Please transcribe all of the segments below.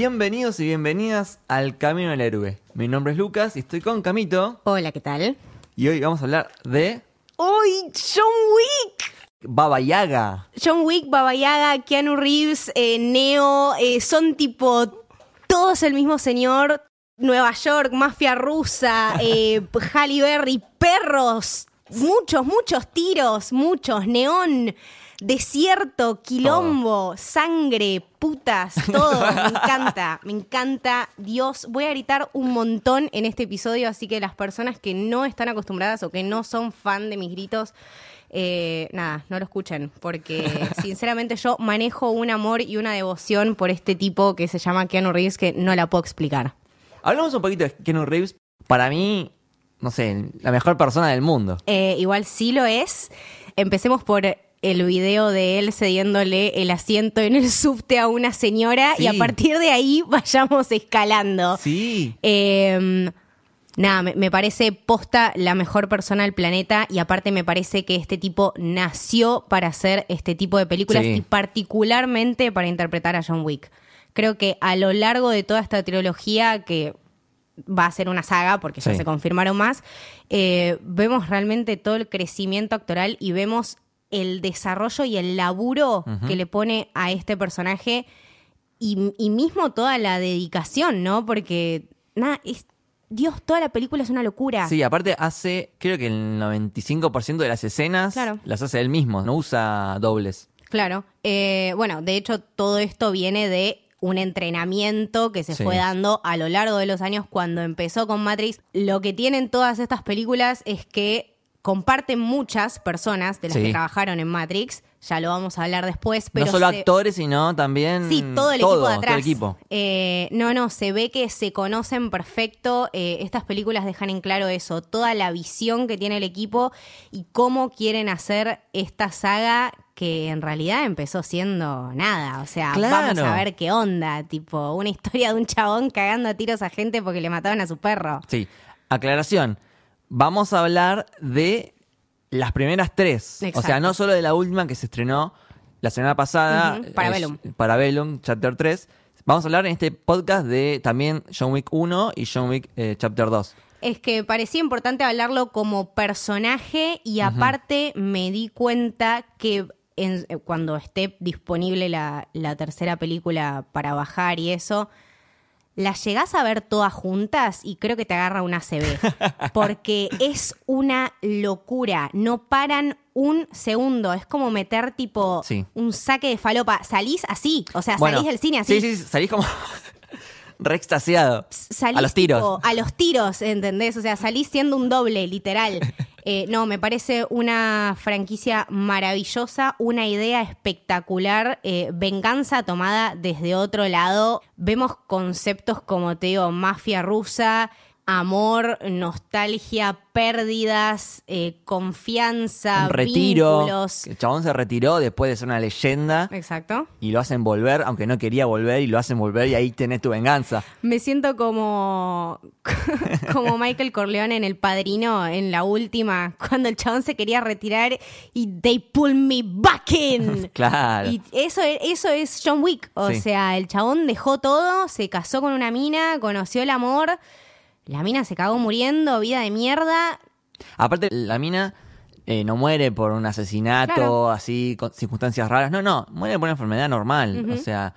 Bienvenidos y bienvenidas al Camino del Héroe. Mi nombre es Lucas y estoy con Camito. Hola, ¿qué tal? Y hoy vamos a hablar de ¡Uy! ¡John Wick! Baba Yaga. John Wick, Baba Yaga, Keanu Reeves, eh, Neo, eh, son tipo todos el mismo señor. Nueva York, mafia rusa, eh, Halle Berry, perros, muchos, muchos tiros, muchos, neón, desierto, quilombo, sangre, putas, todo. Me encanta, me encanta. Dios, voy a gritar un montón en este episodio, así que las personas que no están acostumbradas o que no son fan de mis gritos, eh, nada, no lo escuchen, porque sinceramente yo manejo un amor y una devoción por este tipo que se llama Keanu Reeves que no la puedo explicar. Hablamos un poquito de Keanu Reeves. Para mí, no sé, la mejor persona del mundo. Eh, igual sí lo es. Empecemos por el video de él cediéndole el asiento en el subte a una señora y a partir de ahí vayamos escalando. Sí. Eh, nada, me, me parece posta la mejor persona del planeta y aparte me parece que este tipo nació para hacer este tipo de películas Sí. y particularmente para interpretar a John Wick. Creo que a lo largo de toda esta trilogía que va a ser una saga porque ya se confirmaron más, eh, vemos realmente todo el crecimiento actoral y vemos el desarrollo y el laburo que le pone a este personaje y, y mismo toda la dedicación, ¿no? Porque, nada, es, Dios, toda la película es una locura. Sí, aparte hace, creo que el 95% de las escenas Claro. las hace él mismo, no usa dobles. Claro. Eh, bueno, de hecho, todo esto viene de un entrenamiento que se Sí. fue dando a lo largo de los años cuando empezó con Matrix. Lo que tienen todas estas películas es que comparten muchas personas de las Sí. que trabajaron en Matrix. Ya lo vamos a hablar después, pero no solo se- actores, sino también Sí, todo el equipo de atrás. todo el equipo. Eh, no, no, se ve que se conocen perfecto. Eh, estas películas dejan en claro eso, toda la visión que tiene el equipo y cómo quieren hacer esta saga que en realidad empezó siendo nada. O sea, Claro. vamos a ver qué onda. Tipo, una historia de un chabón cagando a tiros a gente porque le mataban a su perro. Sí. Aclaración. Vamos a hablar de las primeras tres. O sea, no solo de la última que se estrenó la semana pasada. Ujú, Parabellum. eh, Parabellum, Chapter 3. Vamos a hablar en este podcast de también John Wick 1 y John Wick eh, Chapter 2. Es que parecía importante hablarlo como personaje y aparte me di cuenta que en- eh, cuando esté disponible la, la tercera película para bajar y eso, las llegás a ver todas juntas y creo que te agarra una CB. Porque es una locura. No paran un segundo. Es como meter tipo Sí. un saque de falopa. Salís así. O sea, Bueno, salís del cine así Sí, sí, salís como re extasiado. salís a los tiros. tipo, a los tiros, ¿entendés? O sea, salís siendo un doble, literal. Eh, no, me parece una franquicia maravillosa, una idea espectacular, eh, venganza tomada desde otro lado. Vemos conceptos como te digo, mafia rusa, amor, nostalgia, pérdidas, eh, confianza, Un retiro. vínculos. El chabón se retiró después de ser una leyenda Exacto. y lo hacen volver, aunque no quería volver, y lo hacen volver y ahí tenés tu venganza. Me siento como, como Michael Corleone en El Padrino, en la última, cuando el chabón se quería retirar y they pull me back in. Claro. Y eso, e- eso es John Wick. O Sí. sea, el chabón dejó todo, se casó con una mina, conoció el amor, la mina se cagó muriendo, vida de mierda. Aparte, la mina eh, no muere por un asesinato, Claro. así, con circunstancias raras. No, no, muere por una enfermedad normal. O sea,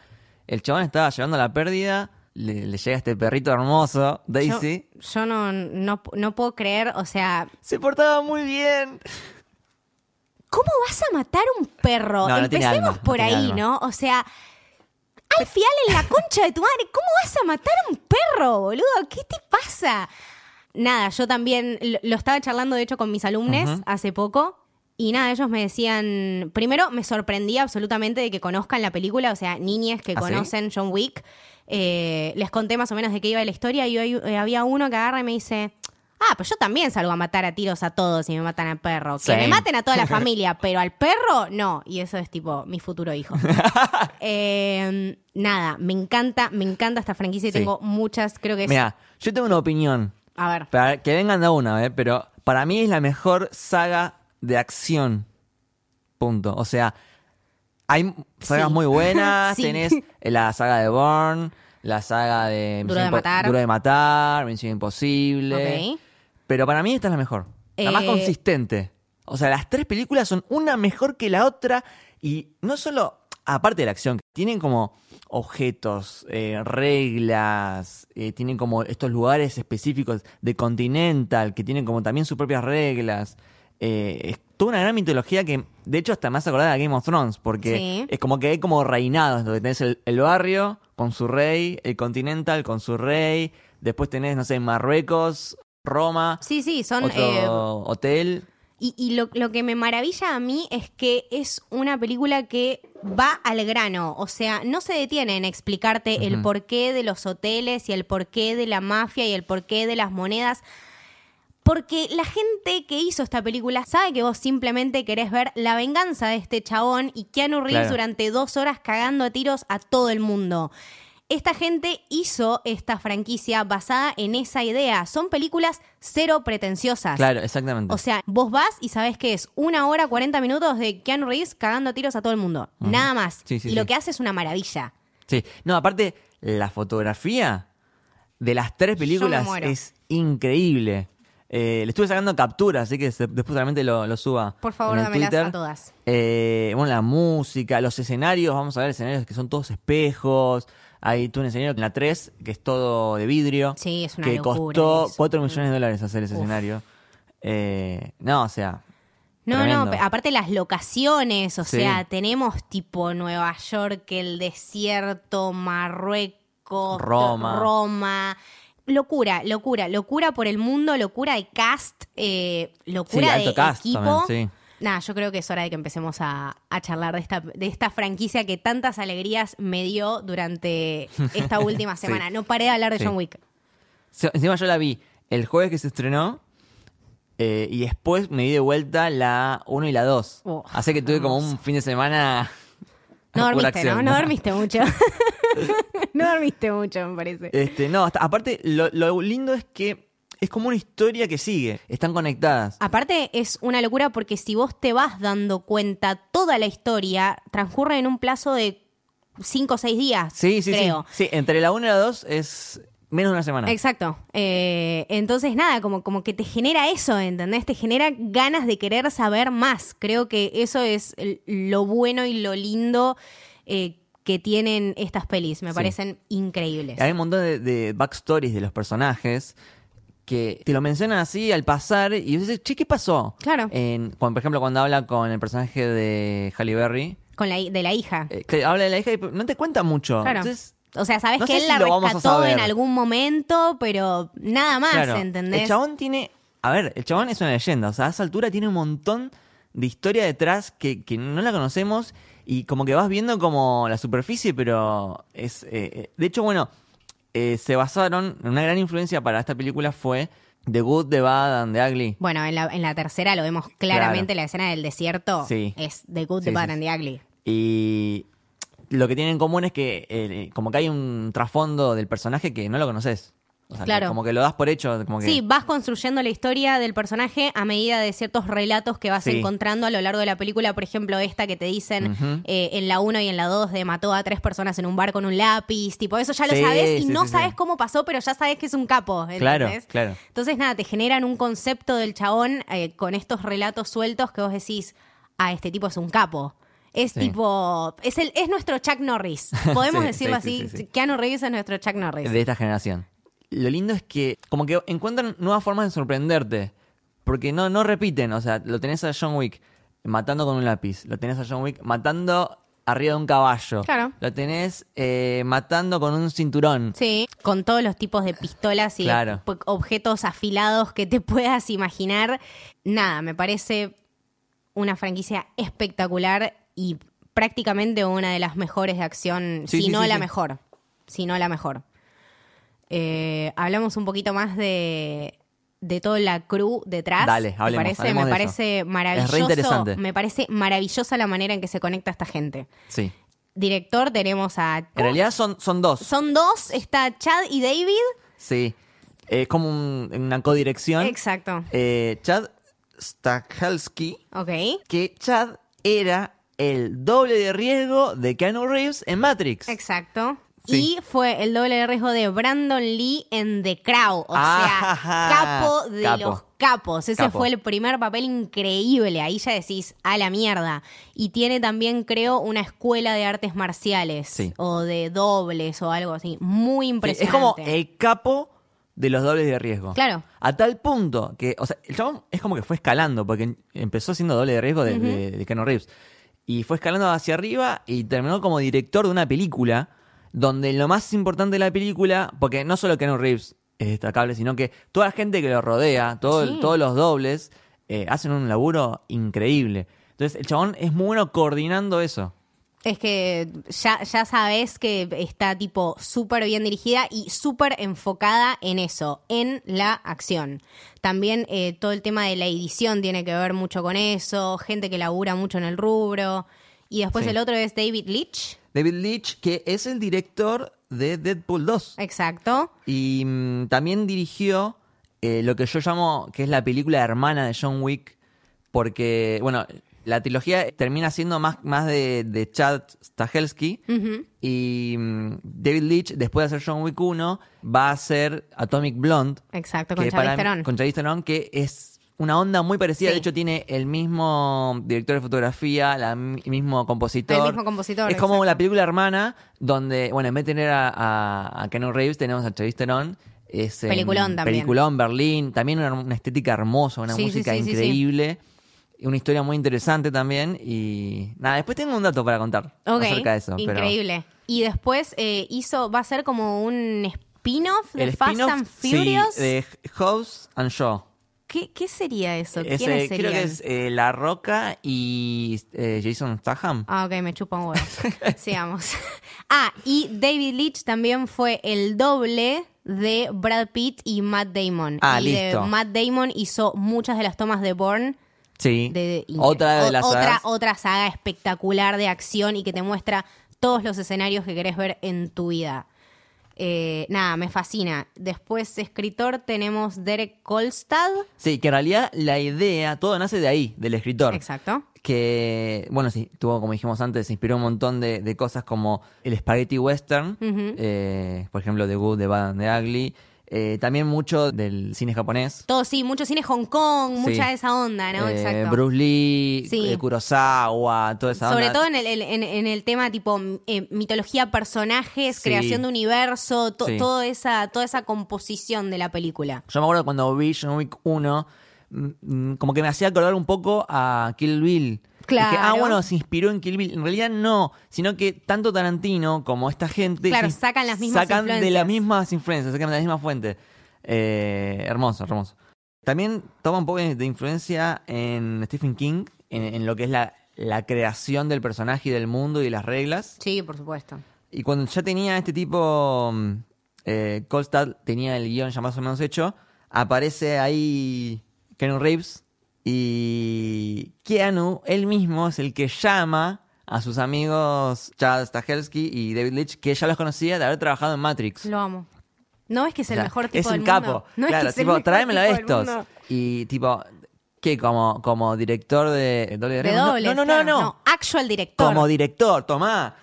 el chabón estaba llevando la pérdida, le, le llega este perrito hermoso, Daisy. yo no, no, no puedo creer, o sea, Se portaba muy bien. ¿Cómo vas a matar un perro? No, Empecemos alma, por ahí, alma. ¿no? O sea, al final en la concha de tu madre, ¿cómo vas a matar a un perro, boludo? ¿Qué te pasa? Nada, yo también lo, estaba charlando, de hecho, con mis alumnos hace poco. Y nada, ellos me decían, primero me sorprendía absolutamente de que conozcan la película, o sea, niñes que ¿Ah, conocen John Wick. Eh, les conté más o menos de qué iba la historia y hoy eh, había uno que agarra y me dice, ah, pues yo también salgo a matar a tiros a todos y me matan al perro. Que me maten a toda la familia, pero al perro no. Y eso es tipo mi futuro hijo. Eh, nada, me encanta, me encanta esta franquicia y Sí. tengo muchas, creo que es... Mira, yo tengo una opinión. a ver, Para que vengan de una, ¿eh? pero para mí es la mejor saga de acción. Punto. O sea, hay sagas Sí. muy buenas. Sí. Tenés la saga de Bourne, la saga de Duro de Matar. Duro de Matar, Misión Imposible. Ok. Pero para mí esta es la mejor. La más Eh, consistente. O sea, las tres películas son una mejor que la otra. Y no solo, aparte de la acción, tienen como objetos, eh, reglas, eh, tienen como estos lugares específicos de Continental, que tienen como también sus propias reglas. Eh, es toda una gran mitología que, de hecho, hasta más acordada de Game of Thrones, porque Sí. es como que hay como reinados, donde tenés el, el barrio con su rey, el Continental con su rey, después tenés, no sé, Marruecos, Roma, Sí, sí, son... otro eh, hotel. Y, y lo, lo que me maravilla a mí es que es una película que va al grano, o sea, no se detiene en explicarte el porqué de los hoteles y el porqué de la mafia y el porqué de las monedas. Porque la gente que hizo esta película sabe que vos simplemente querés ver la venganza de este chabón y Keanu Reeves Claro. durante dos horas cagando a tiros a todo el mundo. Esta gente hizo esta franquicia basada en esa idea. Son películas cero pretenciosas. Claro, exactamente. O sea, vos vas y sabés que es una hora 40 minutos de Keanu Reeves cagando tiros a todo el mundo. Nada más. Sí, sí, y lo que hace es una maravilla. sí. No, aparte, la fotografía de las tres películas es increíble. Eh, le estuve sacando capturas, así que se- después realmente lo, lo suba. Por favor, dámelas Twitter. a todas. Eh, bueno, la música, los escenarios, vamos a ver escenarios que son todos espejos. Hay tú un escenario en la 3 que es todo de vidrio. Sí, es una Que locura costó eso. 4 millones de dólares hacer ese Uf. escenario. Eh, no, o sea. No, tremendo. no, aparte las locaciones, o Sí. sea, tenemos tipo Nueva York, el desierto, Marruecos, Roma. Roma. Locura, locura, locura por el mundo, locura de cast, eh, locura Sí, de cast equipo. también, sí. Nada, yo creo que es hora de que empecemos a, a charlar de esta, de esta franquicia que tantas alegrías me dio durante esta última semana. No paré de hablar de Sí. John Wick. Se- Encima yo la vi el jueves que se estrenó eh, y después me di de vuelta la 1 y la 2. Oh, Así que tuve como un fin de semana. No pura dormiste, ¿no? No dormiste mucho. no dormiste mucho, me parece. Este, no, hasta- aparte, lo, lo lindo es que es como una historia que sigue. Están conectadas. Aparte es una locura porque si vos te vas dando cuenta, toda la historia transcurre en un plazo de 5 o 6 días, Sí, sí, creo. sí. Sí, entre la 1 y la 2 es menos de una semana. Exacto. Eh, entonces, nada, como, como que te genera eso, ¿entendés? Te genera ganas de querer saber más. Creo que eso es el- lo bueno y lo lindo eh, que tienen estas pelis. Me Sí. parecen increíbles. Hay un montón de, de backstories de los personajes que te lo mencionan así al pasar y dices, che, ¿qué pasó? Claro. En, cuando, por ejemplo, cuando habla con el personaje de Halle Berry, Con la, de la hija. eh, que habla de la hija y no te cuenta mucho. Claro. Entonces, o sea, sabes no que él si la rescató en algún momento, pero nada más, claro, ¿entendés? el chabón tiene... A ver, el chabón es una leyenda. O sea, a esa altura tiene un montón de historia detrás que, que no la conocemos y como que vas viendo como la superficie, pero es... eh, eh, de hecho, bueno, eh, se basaron... Una gran influencia para esta película fue The Good, The Bad and The Ugly. Bueno, en la, en la tercera lo vemos claramente, la escena del desierto Sí. es The Good, Sí, The Bad sí, and The Ugly. Y lo que tienen en común es que eh, como que hay un trasfondo del personaje que no lo conoces. O sea, que Claro. como que lo das por hecho. Como que, Sí, vas construyendo la historia del personaje a medida de ciertos relatos que vas Sí. encontrando a lo largo de la película. Por ejemplo, esta que te dicen eh, en la 1 y en la 2 de mató a tres personas en un bar con un lápiz. Tipo, eso ya lo Sí, sabes y sí, no sabes cómo pasó, pero ya sabes que es un capo. Claro, ¿entendés? claro. Entonces, nada, te generan un concepto del chabón eh, con estos relatos sueltos que vos decís, ah, este tipo es un capo. Es Sí. tipo, es el, es nuestro Chuck Norris. Podemos Sí, decirlo sí, sí, así. sí, sí. Keanu Reeves es nuestro Chuck Norris. de esta generación. Lo lindo es que como que encuentran nuevas formas de sorprenderte. Porque no, no repiten. O sea, lo tenés a John Wick matando con un lápiz. Lo tenés a John Wick matando arriba de un caballo. Claro. Lo tenés eh, matando con un cinturón. Sí, con todos los tipos de pistolas y Claro. objetos afilados que te puedas imaginar. Nada, me parece una franquicia espectacular y prácticamente una de las mejores de acción, Sí, si sí, no sí, la mejor. Si no la mejor. Eh, hablamos un poquito más de, de toda la crew detrás. Dale, me hablemos, parece, hablemos me parece eso. maravilloso. Es re interesante. Me parece maravillosa la manera en que se conecta esta gente. Sí. Director tenemos a En realidad son, son dos. son dos, está Chad y David. Sí. Es como un- una codirección. Exacto. Eh, Chad Stahelski, Ok. que Chad era el doble de riesgo de Keanu Reeves en Matrix. Exacto. Sí. Y fue el doble de riesgo de Brandon Lee en The Crow. O sea, capo de capo. los capos. Ese Capo. fue el primer papel increíble. Ahí ya decís, a la mierda. Y tiene también, creo, una escuela de artes marciales. Sí. O de dobles o algo así. Muy Sí, impresionante. es como el capo de los dobles de riesgo. Claro. A tal punto que, o sea, el chabón es como que fue escalando, porque empezó siendo doble de riesgo de, de, de Keanu Reeves. Y fue escalando hacia arriba y terminó como director de una película, donde lo más importante de la película, porque no solo Keanu Reeves es destacable, sino que toda la gente que lo rodea, todo, Sí. todos los dobles, eh, hacen un laburo increíble. Entonces, el chabón es muy bueno coordinando eso. Es que ya, ya sabes que está tipo súper bien dirigida y súper enfocada en eso, en la acción. También eh, todo el tema de la edición tiene que ver mucho con eso, gente que labura mucho en el rubro. Y después Sí. el otro es David Leitch, David Leitch, que es el director de Deadpool 2. exacto. Y mm, también dirigió eh, lo que yo llamo que es la película hermana de John Wick, porque, bueno, la trilogía termina siendo más, más de, de Chad Stahelski y mm, David Leitch, después de hacer John Wick 1, va a hacer Atomic Blonde. Exacto, con Charlize Theron. con Charlize Theron, que es una onda muy parecida. Sí. De hecho, tiene el mismo director de fotografía, la mi- mismo compositor. El mismo compositor, Es como exacto. la película hermana, donde, bueno, en vez de tener a, a, a Keanu Reeves, tenemos a Charlize Theron. Es, Peliculón también. Peliculón, Berlín. También una, una estética hermosa, una Sí, música sí, increíble. Una historia muy interesante también. Y nada, después tengo un dato para contar Ok, acerca de eso. pero- increíble. Y después eh, hizo, va a ser como un spin-off de el Fast and Furious. de Hobbs and Shaw. ¿Qué, qué sería eso? Ese- ¿Quiénes creo que serían? es eh, La Roca y eh, Jason Statham. Ah, ok, me chupa un huevo. Sigamos. Ah, y David Leitch también fue el doble de Brad Pitt y Matt Damon. Ah, y listo. de Matt Damon hizo muchas de las tomas de Bourne. Sí. De, otra de las otra, sagas. otra saga espectacular de acción y que te muestra todos los escenarios que querés ver en tu vida. Eh, nada, me fascina. Después, escritor, tenemos Derek Kolstad. Sí, que en realidad la idea, todo nace de ahí, del escritor. Exacto. Que, bueno, sí, tuvo, como dijimos antes, se inspiró un montón de, de cosas como el spaghetti western, eh, por ejemplo, The Good, The Bad and The Ugly. Eh, también mucho del cine japonés. Todo, sí, mucho cine Hong Kong, Sí. mucha de esa onda, ¿no? Eh, Exacto. Bruce Lee, Sí. eh, Kurosawa, toda esa Sobre onda. todo en el, en, en el tema tipo eh, mitología, personajes, Sí. creación de universo, to- toda, esa, toda esa composición de la película. Yo me acuerdo cuando vi John Wick 1, mm, mm, como que me hacía acordar un poco a Kill Bill. Claro. Dije, ah, bueno, se inspiró en Kill Bill. En realidad no, sino que tanto Tarantino como esta gente Claro, se- sacan las mismas sacan de las mismas influencias, sacan de la misma fuente. Eh, hermoso, hermoso. También toma un poco de influencia en Stephen King, en, en lo que es la, la creación del personaje y del mundo y las reglas. Sí, por supuesto. Y cuando ya tenía este tipo, mm, eh, Kolstad tenía el guion ya más o menos hecho, aparece ahí Keanu Reeves y Keanu, él mismo, es el que llama a sus amigos Chad Stahelski y David Leitch, que ya los conocía de haber trabajado en Matrix. Lo amo. ¿No es que es el O sea, mejor tipo es del un mundo? capo. ¿No es claro, que es el tipo, tráemelo a estos. Y tipo, ¿qué? Como, como director de Doble De? No, dobles, no, no, claro. no, no. Actual director. Como director, tomá.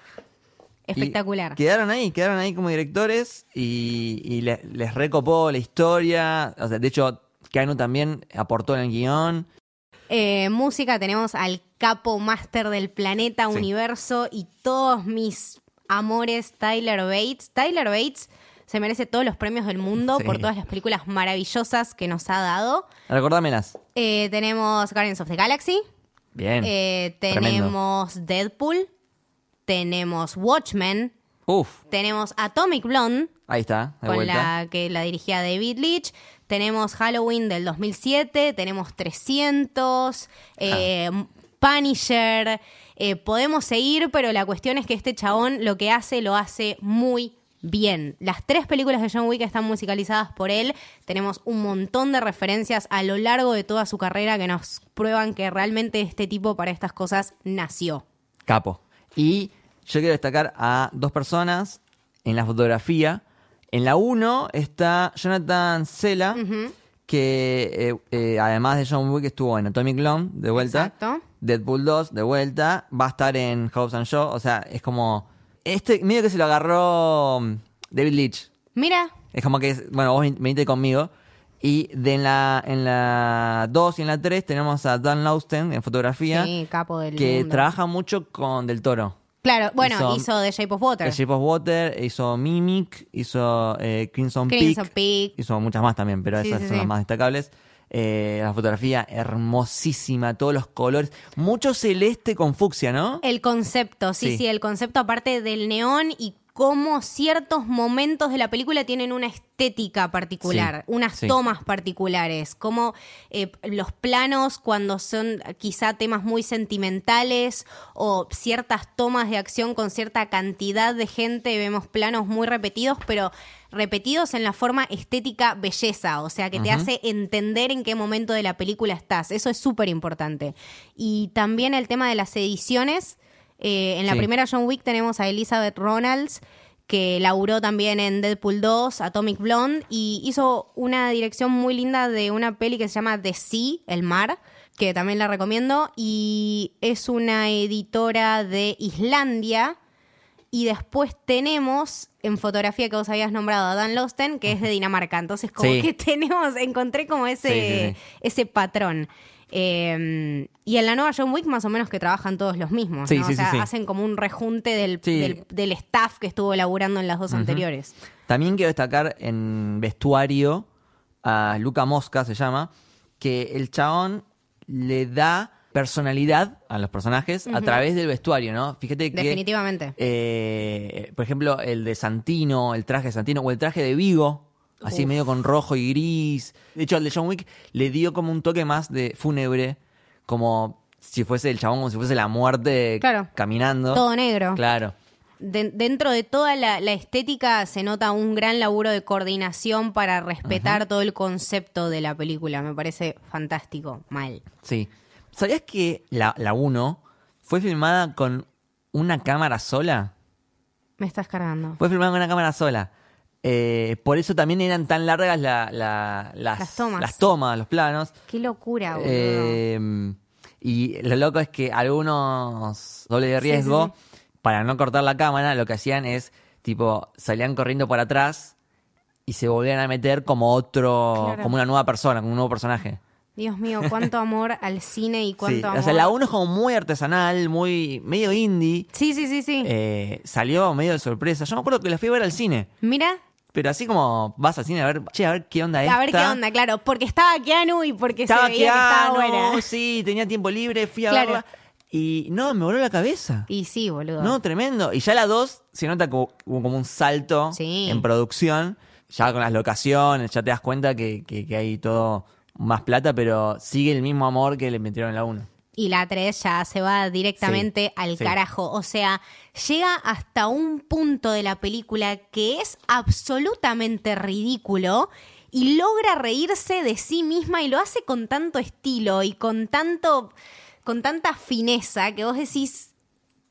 Y Espectacular. quedaron ahí, quedaron ahí como directores y, y le- les recopó la historia. O sea, de hecho, Keanu también aportó en el guion. Eh, música tenemos al capo máster del planeta, Sí. universo y todos mis amores Tyler Bates. Tyler Bates se merece todos los premios del mundo Sí. por todas las películas maravillosas que nos ha dado. Recordámelas. Eh, tenemos Guardians of the Galaxy, Bien. eh, Tremendo. tenemos Deadpool, tenemos Watchmen, Uf, tenemos Atomic Blonde, ahí está, de con vuelta. la que la dirigía David Leitch. Tenemos Halloween del 2007, tenemos 300, eh, Punisher. eh, podemos seguir, pero la cuestión es que este chabón lo que hace lo hace muy bien. Las tres películas de John Wick están musicalizadas por él. Tenemos un montón de referencias a lo largo de toda su carrera que nos prueban que realmente este tipo para estas cosas nació. Capo. Y yo quiero destacar a dos personas en la fotografía. En la 1 está Jonathan Sela, que eh, eh, además de John Wick estuvo en Atomic Blonde, de vuelta. Exacto. Deadpool 2, de vuelta. Va a estar en Hobbs and Shaw. O sea, es como... Este medio que se lo agarró mm, David Leitch. Mira, Es como que, es- bueno, vos ven- venite conmigo. Y de en la en la 2 y en la 3 tenemos a Dan Lausten en fotografía, sí, capo del que mundo. trabaja mucho con Del Toro. Claro, bueno, hizo- hizo, The Shape of Water. The Shape of Water, hizo Mimic, hizo eh, Crimson, Crimson Peak, Peak. hizo muchas más también, pero Sí, esas sí, son sí. las más destacables. Eh, la fotografía hermosísima, todos los colores, mucho celeste con fucsia, ¿no? El concepto, sí, Sí. sí, el concepto aparte del neón y cómo ciertos momentos de la película tienen una estética particular, Sí, unas sí. tomas particulares, como eh, los planos cuando son quizá temas muy sentimentales o ciertas tomas de acción con cierta cantidad de gente, vemos planos muy repetidos, pero repetidos en la forma estética belleza, o sea, que te hace entender en qué momento de la película estás. Eso es súper importante. Y también el tema de las ediciones. Eh, en la Sí. primera John Wick tenemos a Elizabeth Ronalds, que laburó también en Deadpool 2, Atomic Blonde, y hizo una dirección muy linda de una peli que se llama The Sea, El Mar, que también la recomiendo, y es una editora de Islandia. Y después tenemos en fotografía que vos habías nombrado a Dan Losten, que es de Dinamarca. Entonces, como Sí. que tenemos, encontré como ese, Sí, sí, sí. ese patrón. Eh, y en la nueva John Wick, más o menos que trabajan todos los mismos. Sí, ¿no? sí, o sea, hacen como un rejunte del, del staff que estuvo laburando en las dos anteriores. También quiero destacar en vestuario a Luca Mosca, se llama, que el chabón le da personalidad a los personajes a través del vestuario, ¿no? Fíjate que... Definitivamente. eh, por ejemplo, el de Santino, el traje de Santino, o el traje de Vigo, así medio con rojo y gris. De hecho, al de John Wick le dio como un toque más de fúnebre, como si fuese el chabón, como si fuese la muerte Claro. caminando. Todo negro. Claro. De- dentro de toda la, la estética se nota un gran laburo de coordinación para respetar todo el concepto de la película. Me parece fantástico. Mal. Sí. ¿Sabías que la, la 1 fue filmada con una cámara sola? Me estás cargando. Fue filmada con una cámara sola. Eh, por eso también eran tan largas la- la- las, Las tomas. las tomas, los planos. Qué locura, boludo. Eh, y lo loco es que algunos doble de Sí, riesgo, sí, para no cortar la cámara, lo que hacían es, tipo, salían corriendo por atrás y se volvían a meter como otro, Claro. como una nueva persona, como un nuevo personaje. Dios mío, cuánto amor al cine y Sí, cuánto amor. o sea, la 1 es como muy artesanal, muy medio indie. Sí, sí, sí, sí. Eh, salió medio de sorpresa. Yo me acuerdo que la fui a ver al cine. Mira, Pero así como vas al cine a ver, che, a ver qué onda esta. a ver qué onda, claro. Porque estaba Keanu y porque Estaba se veía que estaba Keanu, buena. sí, tenía tiempo libre, fui a Claro. verla. Y no, me voló la cabeza. Y sí, boludo. No, tremendo. Y ya la 2 se nota como, un salto Sí. en producción. Ya con las locaciones, ya te das cuenta que, que- que hay todo más plata, pero sigue el mismo amor que le metieron en la 1. Y la 3 ya se va directamente Sí, al sí. carajo. O sea, llega hasta un punto de la película que es absolutamente ridículo y logra reírse de sí misma y lo hace con tanto estilo y con tanto con tanta fineza que vos decís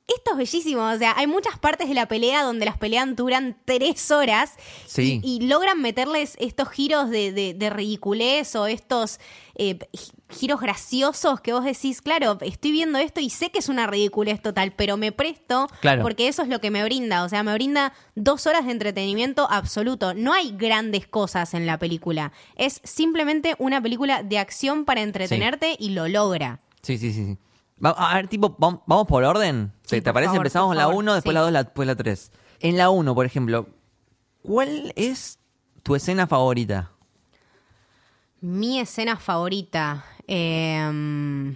esto es bellísimo, o sea, hay muchas partes de la pelea donde las peleas duran tres horas Sí. y, y logran meterles estos giros de, de- de ridiculez o estos eh, gi- giros graciosos que vos decís, claro, estoy viendo esto y sé que es una ridiculez total, pero me presto Claro. porque eso es lo que me brinda, o sea, me brinda dos horas de entretenimiento absoluto. No hay grandes cosas en la película, es simplemente una película de acción para entretenerte y lo logra. Sí, sí, sí. Va- A ver, tipo, vam- vamos por orden. Sí, ¿Te, te por parece? favor, Empezamos por con la favor, 1, después sí. la 2, la- después la 3. En la 1, por ejemplo, ¿cuál es tu escena favorita? Mi escena favorita. eh,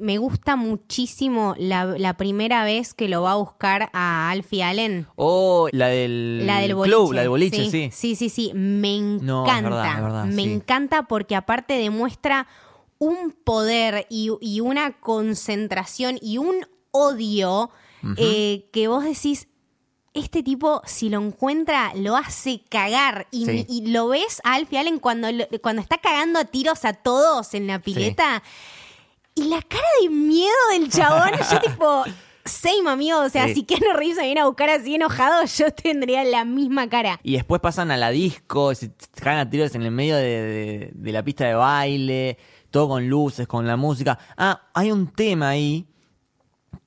me gusta muchísimo la, la primera vez que lo va a buscar a Alfie Allen. Oh, la del, La del boliche. club, la del boliche, sí. Sí, sí, sí. Me encanta. No, es verdad, es verdad, me sí. encanta porque aparte demuestra un poder y, y una concentración y un odio eh, que vos decís, este tipo, si lo encuentra, lo hace cagar. Y, Sí. y lo ves a Alfie Allen cuando, cuando está cagando a tiros a todos en la pileta. Y la cara de miedo del chabón, yo tipo, same amigo, o sea, Sí. si Keanu Reeves me viene a buscar así enojado, yo tendría la misma cara. Y después pasan a la disco, se cagan a tiros en el medio de, de- de la pista de baile, todo con luces, con la música. Ah, hay un tema ahí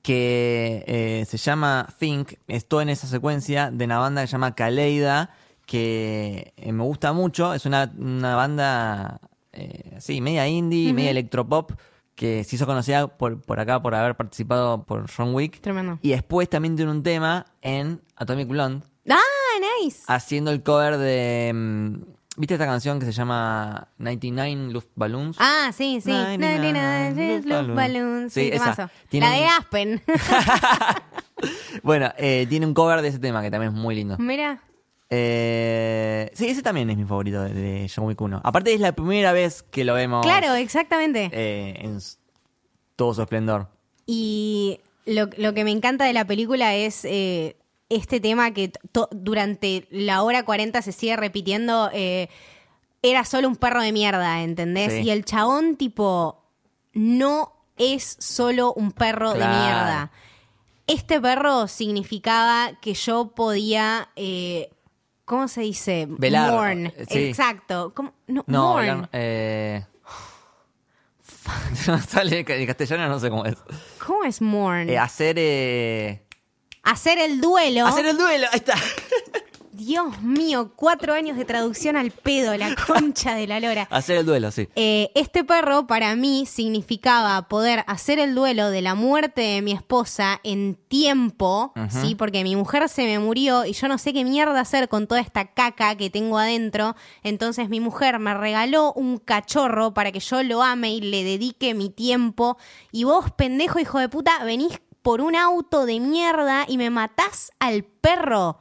que eh, se llama Think, estoy en esa secuencia de una banda que se llama Kaleida, que eh, me gusta mucho, es una, una banda, eh, sí, media indie, media electropop, que se hizo conocida por, por acá por haber participado por John Wick. Tremendo. Y después también tiene un tema en Atomic Blonde, ¡Ah, nice! haciendo el cover de... ¿Viste esta canción que se llama 99 Luftballons? Ah, sí, sí. 99 99 Luftballons. Sí, Sí, esa. Tiene La de Aspen. Bueno, eh, tiene un cover de ese tema que también es muy lindo. Mira. Eh, sí, ese también es mi favorito de, de John 1. Aparte es la primera vez que lo vemos Claro, exactamente. eh, en todo su esplendor. Y lo, lo que me encanta de la película es eh, este tema que durante la hora 40 se sigue repitiendo. eh, era solo un perro de mierda, ¿entendés? Sí. Y el chabón, tipo, no es solo un perro Claro. de mierda. Este perro significaba que yo podía. eh, ¿Cómo se dice? Velar, Mourn. sí. Exacto. ¿Cómo? No, No, mourn. hablar- eh, no sale en castellano, no sé cómo es. ¿Cómo es mourn? Eh, hacer eh, Hacer el duelo. hacer el duelo, ahí está. Dios mío, cuatro años de traducción al pedo, la concha de la lora. Hacer el duelo, sí. Eh, este perro para mí significaba poder hacer el duelo de la muerte de mi esposa en tiempo, ¿sí? Porque mi mujer se me murió y yo no sé qué mierda hacer con toda esta caca que tengo adentro. Entonces mi mujer me regaló un cachorro para que yo lo ame y le dedique mi tiempo. Y vos, pendejo hijo de puta, venís por un auto de mierda y me matás al perro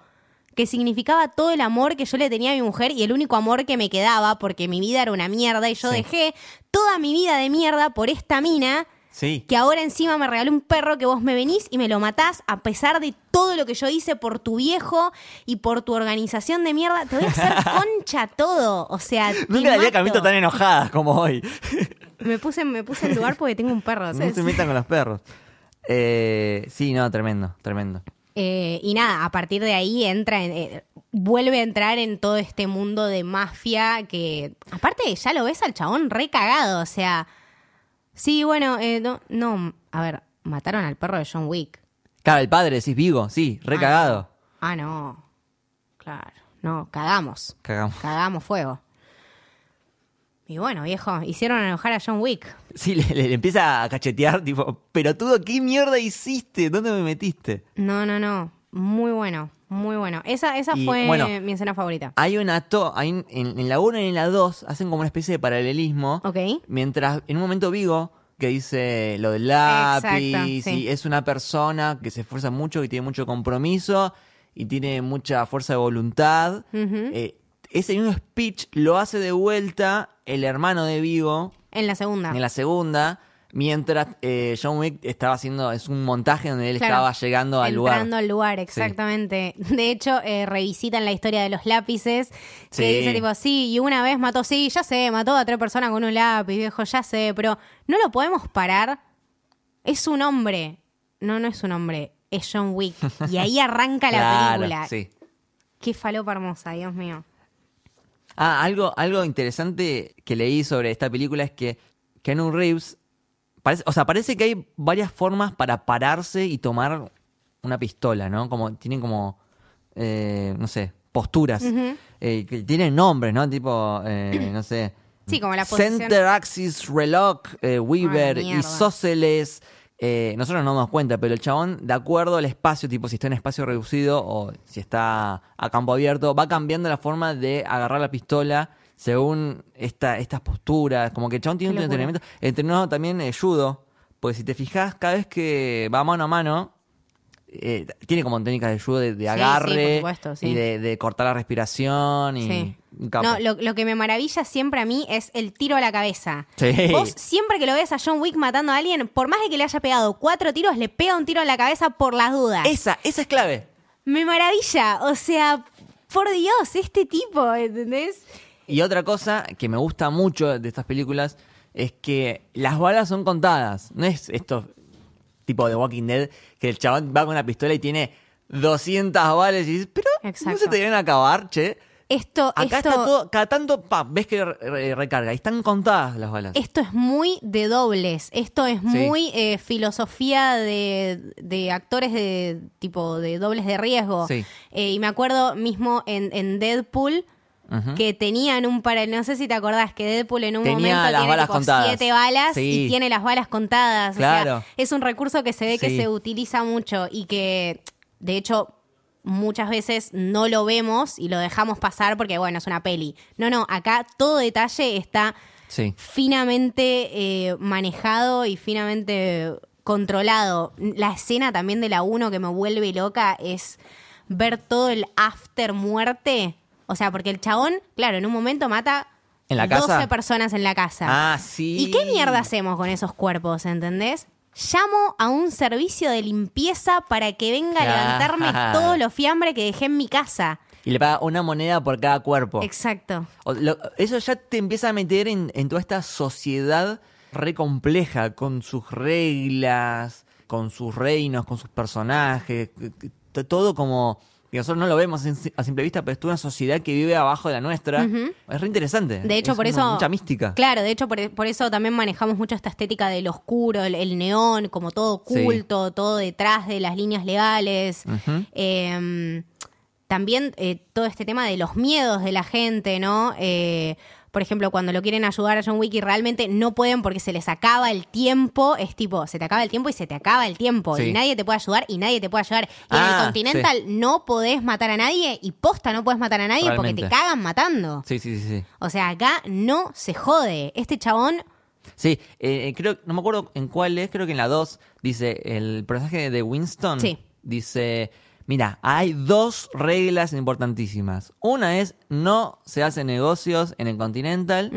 que significaba todo el amor que yo le tenía a mi mujer y el único amor que me quedaba porque mi vida era una mierda y yo Sí. dejé toda mi vida de mierda por esta mina Sí. que ahora encima me regaló un perro que vos me venís y me lo matás a pesar de todo lo que yo hice por tu viejo y por tu organización de mierda. Te voy a hacer concha todo. O sea, Nunca la había. Camito tan enojada como hoy. Me puse, me puse en lugar porque tengo un perro. No ¿sabes? se metan con los perros. Eh, sí, no, tremendo, tremendo. Eh, y nada, a partir de ahí entra en, eh, vuelve a entrar en todo este mundo de mafia que, aparte, ya lo ves al chabón re cagado, o sea, sí, bueno, eh, no, no, a ver, mataron al perro de John Wick. Claro, el padre, decís Vigo, sí, re Ah, cagado. Ah, no, claro, no, cagamos, Cagamos. cagamos fuego. Y bueno, viejo, hicieron enojar a John Wick. Sí, le, le- le empieza a cachetear, tipo, pero tú, ¿qué mierda hiciste? ¿Dónde me metiste? No, no, no, muy bueno, muy bueno. Esa, esa Y, fue bueno, mi escena favorita. Hay una to hay en, en la 1 y en la 2 hacen como una especie de paralelismo. Ok. Mientras en un momento Vigo, que dice lo del lápiz, Exacto, y es una persona que se esfuerza mucho y tiene mucho compromiso y tiene mucha fuerza de voluntad. eh, ese mismo speech lo hace de vuelta el hermano de Vigo En la segunda. en la segunda, mientras eh, John Wick estaba haciendo, es un montaje donde él Claro. estaba llegando al lugar. Entrando al lugar, exactamente. De hecho, eh, revisitan la historia de los lápices. Que Sí. dice tipo, sí, y una vez mató, sí, ya sé, mató a tres personas con un lápiz, viejo, ya sé, pero no lo podemos parar. Es un hombre. No, no es un hombre, es John Wick. Y ahí arranca la Claro, película. sí. Qué falopa hermosa, Dios mío. Ah, algo, algo interesante que leí sobre esta película es que Keanu Reeves, parece, o sea, parece que hay varias formas para pararse y tomar una pistola, ¿no? Como, tienen como, eh, no sé, posturas. eh, que tienen nombres, ¿no? Tipo, eh, no sé. Sí, como la posición- Center Axis, Reloj, eh, Weaver, mierda. Isósceles. Eh, nosotros no nos damos cuenta, pero el chabón, de acuerdo al espacio, tipo si está en espacio reducido o si está a campo abierto, va cambiando la forma de agarrar la pistola según esta, estas posturas. Como que el chabón tiene un entrenamiento. Entrenó también eh, judo, porque si te fijas, cada vez que va mano a mano, eh, tiene como técnicas de judo de, de sí, agarre por supuesto, sí. y de, de cortar la respiración y. No, lo, lo que me maravilla siempre a mí es el tiro a la cabeza. Sí. Vos siempre que lo ves a John Wick matando a alguien, por más de que le haya pegado cuatro tiros, le pega un tiro en la cabeza por las dudas. Esa, esa es clave. Me maravilla. O sea, por Dios, este tipo, ¿entendés? Y otra cosa que me gusta mucho de estas películas es que las balas son contadas. No es esto tipo de Walking Dead que el chabón va con una pistola y tiene 200 balas y dices, pero no Exacto. se te deben acabar, che. Esto, Acá esto, está todo, cada tanto, pa, ves que re- recarga. Y están contadas las balas. esto es muy de dobles. Esto es muy eh, filosofía de, de actores de tipo de dobles de riesgo. Sí. Eh, y me acuerdo mismo en, en Deadpool. Que tenían un para, no sé si te acordás que Deadpool en un Tenía momento las tiene balas tipo contadas. siete balas Sí. y tiene las balas contadas. O sea, Claro. es un recurso que se ve que se utiliza mucho y que, de hecho, muchas veces no lo vemos y lo dejamos pasar porque, bueno, es una peli. No, no, acá todo detalle está Sí. finamente eh, manejado y finamente controlado. La escena también de la 1 que me vuelve loca es ver todo el after muerte. O sea, porque el chabón, claro, en un momento mata ¿En la 12 casa? personas en la casa. Ah, sí. ¿Y qué mierda hacemos con esos cuerpos, entendés? Llamo a un servicio de limpieza para que venga a levantarme Claro. todo lo fiambre que dejé en mi casa. Y le paga una moneda por cada cuerpo. Exacto. O- lo- eso ya te empieza a meter en, en toda esta sociedad re compleja, con sus reglas, con sus reinos, con sus personajes, todo como... que nosotros no lo vemos a simple vista, pero es una sociedad que vive abajo de la nuestra. Es re interesante. De hecho, Es por eso. Mucha mística. Claro, de hecho, por, por eso también manejamos mucho esta estética del oscuro, el, el neón, como todo Sí. oculto, todo detrás de las líneas legales. Eh, también eh, todo este tema de los miedos de la gente, ¿no? Eh, por ejemplo, cuando lo quieren ayudar a John Wick y realmente no pueden porque se les acaba el tiempo, es tipo, se te acaba el tiempo y se te acaba el tiempo. Sí. Y nadie te puede ayudar y nadie te puede ayudar. Y en Ah, el Continental no podés matar a nadie y posta no podés matar a nadie porque te cagan matando. Sí, sí, sí, sí. O sea, acá no se jode. Este chabón, Sí, eh, creo, no me acuerdo en cuál es, creo que en la 2 dice, el personaje de Winston Sí. dice, mira, hay dos reglas importantísimas. Una es, no se hacen negocios en el Continental,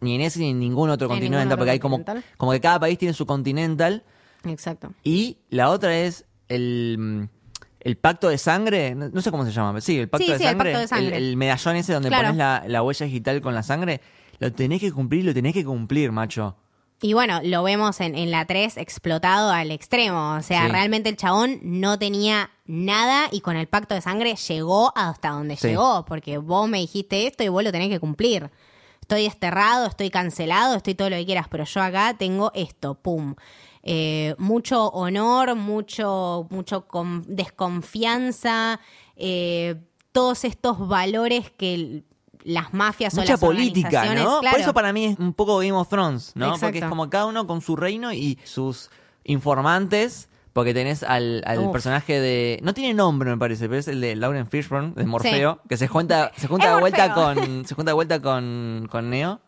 ni en ese ni en ningún otro En continental, ningún otro porque hay como, como que cada país tiene su Continental, exacto. y la otra es el... El pacto de sangre, no, no sé cómo se llama, pero sí, el pacto, Sí, de, sí, el sangre, pacto de sangre. El, el medallón ese donde Claro. pones la, la huella digital con la sangre, lo tenés que cumplir, lo tenés que cumplir, macho. Y bueno, lo vemos en, en la 3 explotado al extremo. O sea, Sí. realmente el chabón no tenía nada y con el pacto de sangre llegó hasta donde Sí. llegó. Porque vos me dijiste esto y vos lo tenés que cumplir. Estoy desterrado, estoy cancelado, estoy todo lo que quieras, pero yo acá tengo esto, pum. Eh, mucho honor, mucho, mucho con- desconfianza, eh, todos estos valores que las mafias o Mucha las política, organizaciones, ¿no? claro. Por eso para mí es un poco Game of Thrones, ¿no? Exacto. Porque es como cada uno con su reino y sus informantes, porque tenés al, al personaje de... No tiene nombre, me parece, pero es el de Lauren Fishburne, de Morfeo, que se junta, se junta de vuelta con se junta de vuelta con, con Neo.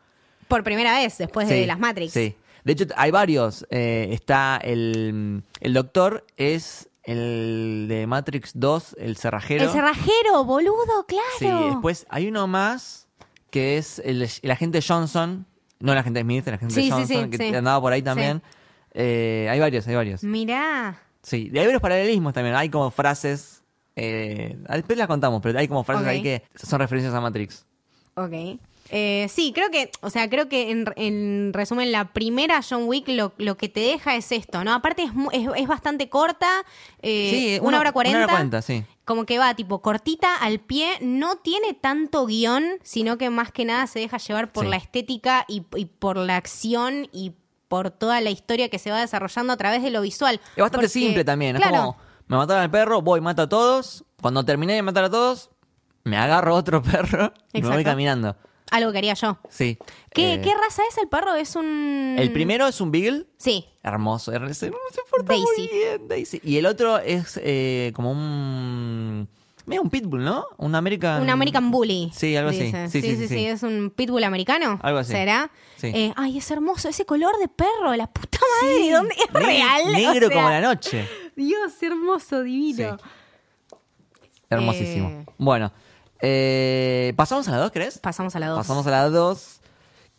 Por primera vez después Sí, de las Matrix. Sí. De hecho, hay varios. Eh, está el, el doctor, es el de Matrix 2, el cerrajero. El cerrajero, boludo, claro. Sí, después hay uno más que es el, el agente Johnson, no el agente Smith, el agente Sí, Johnson, sí, que sí. andaba por ahí también. Eh, hay varios, hay varios. Mirá. Sí, y hay varios paralelismos también, hay como frases, eh, después las contamos, pero hay como frases ahí que son referencias a Matrix. Ok. Eh, sí, creo que, o sea, creo que en, en resumen, la primera John Wick lo, lo que te deja es esto, ¿no? Aparte es, es, es bastante corta, eh, sí, una, hora cuarenta. Una hora cuarenta, sí. Como que va, tipo, cortita al pie, no tiene tanto guion, sino que más que nada se deja llevar por Sí. la estética y, y por la acción y por toda la historia que se va desarrollando a través de lo visual. Es bastante Porque, simple también. Claro, Es como, me mataron al perro, voy, mato a todos. Cuando terminé de matar a todos, me agarro otro perro y me voy caminando. Algo que haría yo. Sí. ¿Qué, Eh, ¿Qué raza es el perro? Es un... El primero es un Beagle. Sí, Hermoso. Se, se porta Daisy. muy bien, Daisy. Y el otro es eh, como un... Medio un pitbull, ¿no? Un American... Un American Bully. Sí, algo así. Sí, Sí sí, sí, sí, sí, sí. Es un pitbull americano. Algo así. ¿Será? Sí. Eh, ay, es hermoso. Ese color de perro, la puta madre. ¿Dónde es Ne- real? Negro O sea, como la noche. Dios, hermoso, divino. Hermosísimo. Eh. Bueno. Eh, ¿Pasamos a la 2, crees? Pasamos a la 2. Pasamos a la 2.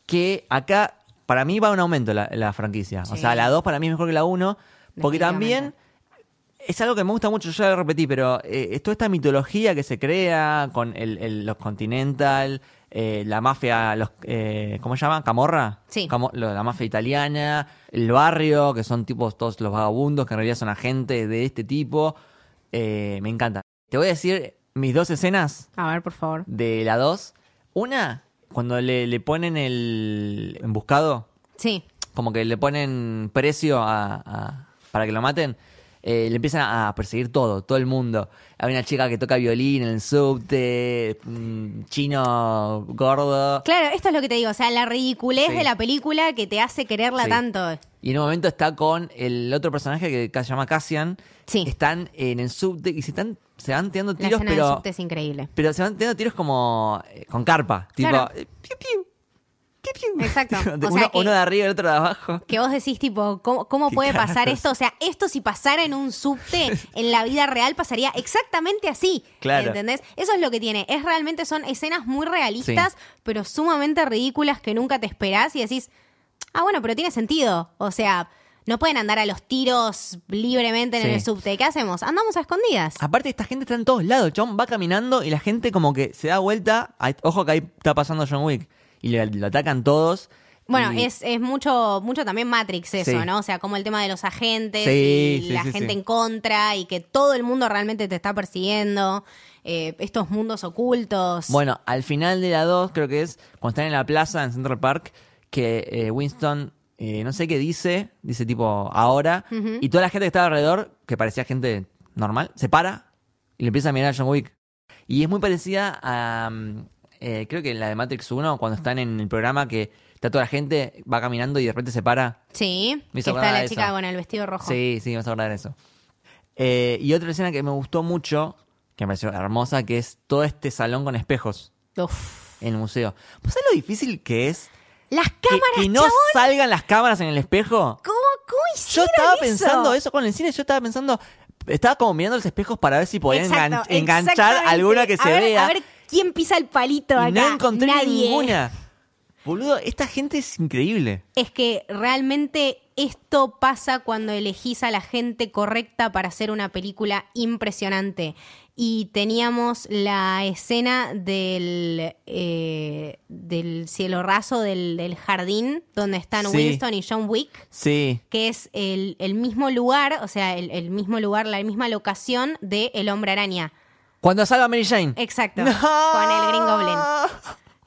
Que acá, para mí, va un aumento la, la franquicia. O sea, la 2 para mí es mejor que la 1. Porque también es algo que me gusta mucho, yo ya lo repetí, pero eh, es toda esta mitología que se crea con el, el- los Continental, eh, la mafia, los, eh, ¿cómo se llama? ¿Camorra? Sí. Camo- la mafia italiana, el barrio, que son tipos todos los vagabundos, que en realidad son agentes de este tipo. Me encanta. Te voy a decir mis dos escenas A ver, por favor. de la 2. Una, cuando le, le ponen el embuscado, Sí. como que le ponen precio a, a- para que lo maten, eh, le empiezan a perseguir todo, todo el mundo. Hay una chica que toca violín en el subte, chino gordo. Claro, esto es lo que te digo, o sea, la ridiculez Sí. de la película que te hace quererla Sí. tanto. Y en un momento está con el otro personaje que ca- se llama Cassian. Sí. Están en el subte y se, están, se van tirando La tiros, escena del pero, subte es increíble. pero se van tirando tiros como eh, con carpa. Tipo, Claro. eh, piu. Exacto. De O uno, sea que- uno de arriba y el otro de abajo. Que vos decís, tipo, ¿cómo, cómo ¿Qué puede pasar esto? O sea, esto si pasara en un subte, en la vida real pasaría exactamente así. Claro. ¿Entendés? Eso es lo que tiene. Es realmente son escenas muy realistas, pero sumamente ridículas que nunca te esperás y decís, ah, bueno, pero tiene sentido. O sea, no pueden andar a los tiros libremente en Sí. el subte. ¿Qué hacemos? Andamos a escondidas. Aparte, esta gente está en todos lados. Chabón va caminando y la gente como que se da vuelta. Ojo que ahí está pasando John Wick. Y le- lo atacan todos. Bueno, y- es, es mucho, mucho también Matrix eso, Sí. ¿no? O sea, como el tema de los agentes Sí, y sí, la gente en contra y que todo el mundo realmente te está persiguiendo, eh, estos mundos ocultos. Bueno, al final de la 2, creo que es cuando están en la plaza en Central Park, que eh, Winston, eh, no sé qué dice, dice tipo ahora, y toda la gente que estaba alrededor, que parecía gente normal, se para y le empieza a mirar a John Wick. Y es muy parecida a, mm, eh, creo que en la de Matrix 1, cuando están en el programa que está toda la gente, va caminando y de repente se para. sí, me que hizo está la chica con el vestido rojo. Sí, sí, vas a acordar de eso. Eh, y otra escena que me gustó mucho, que me pareció hermosa, que es todo este salón con espejos Uf. en el museo. ¿Vos sabés lo difícil que es Las que, cámaras, que no chabón, salgan las cámaras en el espejo? ¿Cómo, cómo Yo hicieron estaba eso? pensando eso con el cine, yo estaba pensando, estaba como mirando los espejos para ver si podía Exacto, engan- enganchar alguna que A se ver, vea. A ver quién pisa el palito acá. no encontré Nadie. ninguna. Boludo, esta gente es increíble. Es que realmente esto pasa cuando elegís a la gente correcta para hacer una película impresionante. Y teníamos la escena del, eh, del cielo raso del, del jardín, donde están Sí. Winston y John Wick, Sí, que es el, el mismo lugar, o sea, el, el mismo lugar, la misma locación de El Hombre Araña. Cuando salva a Mary Jane. Exacto, No. con el Green Goblin.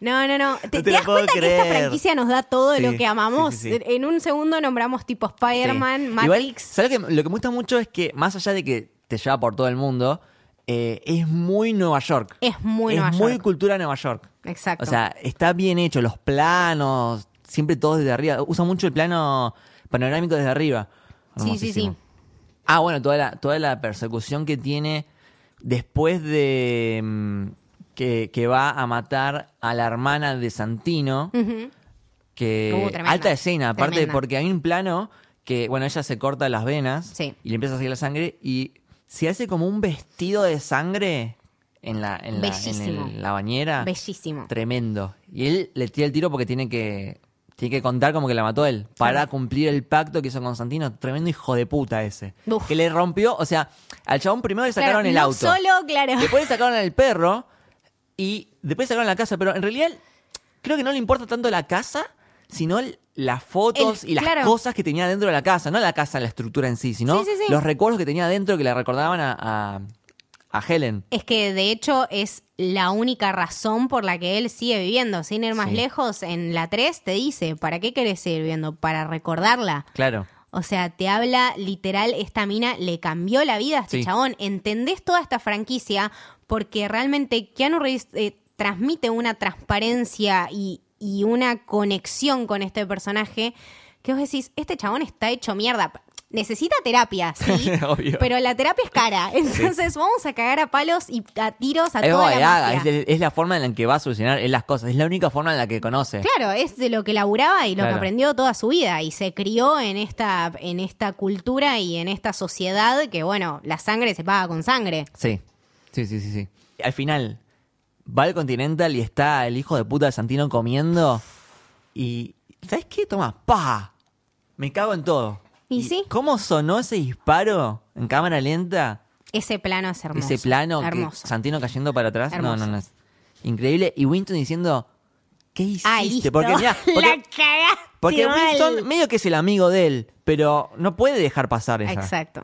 No, no, no. ¿Te, No te te lo das cuenta que esta franquicia nos da todo Sí, lo que amamos? sí, sí, sí. En un segundo nombramos tipo Spider-Man, Sí. Matrix. Igual, ¿sabes lo que, lo que me gusta mucho es que, más allá de que te lleva por todo el mundo, eh, es muy Nueva York. Es muy es Nueva muy York. cultura Nueva York. Exacto. O sea, está bien hecho, los planos, siempre todos desde arriba. Usa mucho el plano panorámico desde arriba. sí, sí, sí. Ah, bueno, toda la, toda la persecución que tiene después de mm, que, que va a matar a la hermana de Santino. Ujú. que Uh, tremenda, alta escena, aparte tremenda. porque hay un plano que, bueno, ella se corta las venas Sí. y le empieza a salir la sangre y se hace como un vestido de sangre en la, en la, en Bellísimo. el- la bañera. Bellísimo. Tremendo. Y él le tira el tiro porque tiene que, tiene que contar como que la mató él para cumplir el pacto que hizo con Santino. Tremendo hijo de puta ese. Uf. Que le rompió, o sea, al chabón primero le sacaron Claro, el no auto. solo, claro. Después le sacaron el perro y después le sacaron la casa, pero en realidad creo que no le importa tanto la casa, sino el- las fotos El- y las claro. cosas que tenía dentro de la casa, no la casa, la estructura en sí, sino Sí, sí, sí. los recuerdos que tenía dentro que le recordaban a, a, a Helen. Es que de hecho es la única razón por la que él sigue viviendo. Sin ir más Sí. lejos, en la 3 te dice, ¿para qué querés seguir viviendo? Para recordarla. Claro. O sea, te habla literal, esta mina le cambió la vida a este Sí. chabón. ¿Entendés toda esta franquicia? Porque realmente Keanu Reeves eh, transmite una transparencia y, y una conexión con este personaje que vos decís, este chabón está hecho mierda. Necesita terapia, sí, Obvio. pero la terapia es cara. Entonces vamos a cagar a palos y a tiros a Es toda la es, es la forma en la que va a solucionar las cosas, es la única forma en la que conoce. Claro, es de lo que laburaba y lo que aprendió toda su vida y se crió en esta, en esta cultura y en esta sociedad que, bueno, la sangre se paga con sangre. Sí, sí, sí, sí, sí. Al final, va al Continental y está el hijo de puta de Santino comiendo. Y, ¿sabes qué? Toma, pa. Me cago en todo. ¿Y sí? ¿Cómo sonó ese disparo en cámara lenta? Ese plano es hermoso. ese plano, que Hermoso. Santino cayendo para atrás. Hermoso. No, no, no. Es increíble. Y Winston diciendo, ¿qué hiciste? Ah, listo. Porque, mirá, porque, la cagaste porque mal. Winston medio que es el amigo de él, pero no puede dejar pasar esa. Exacto.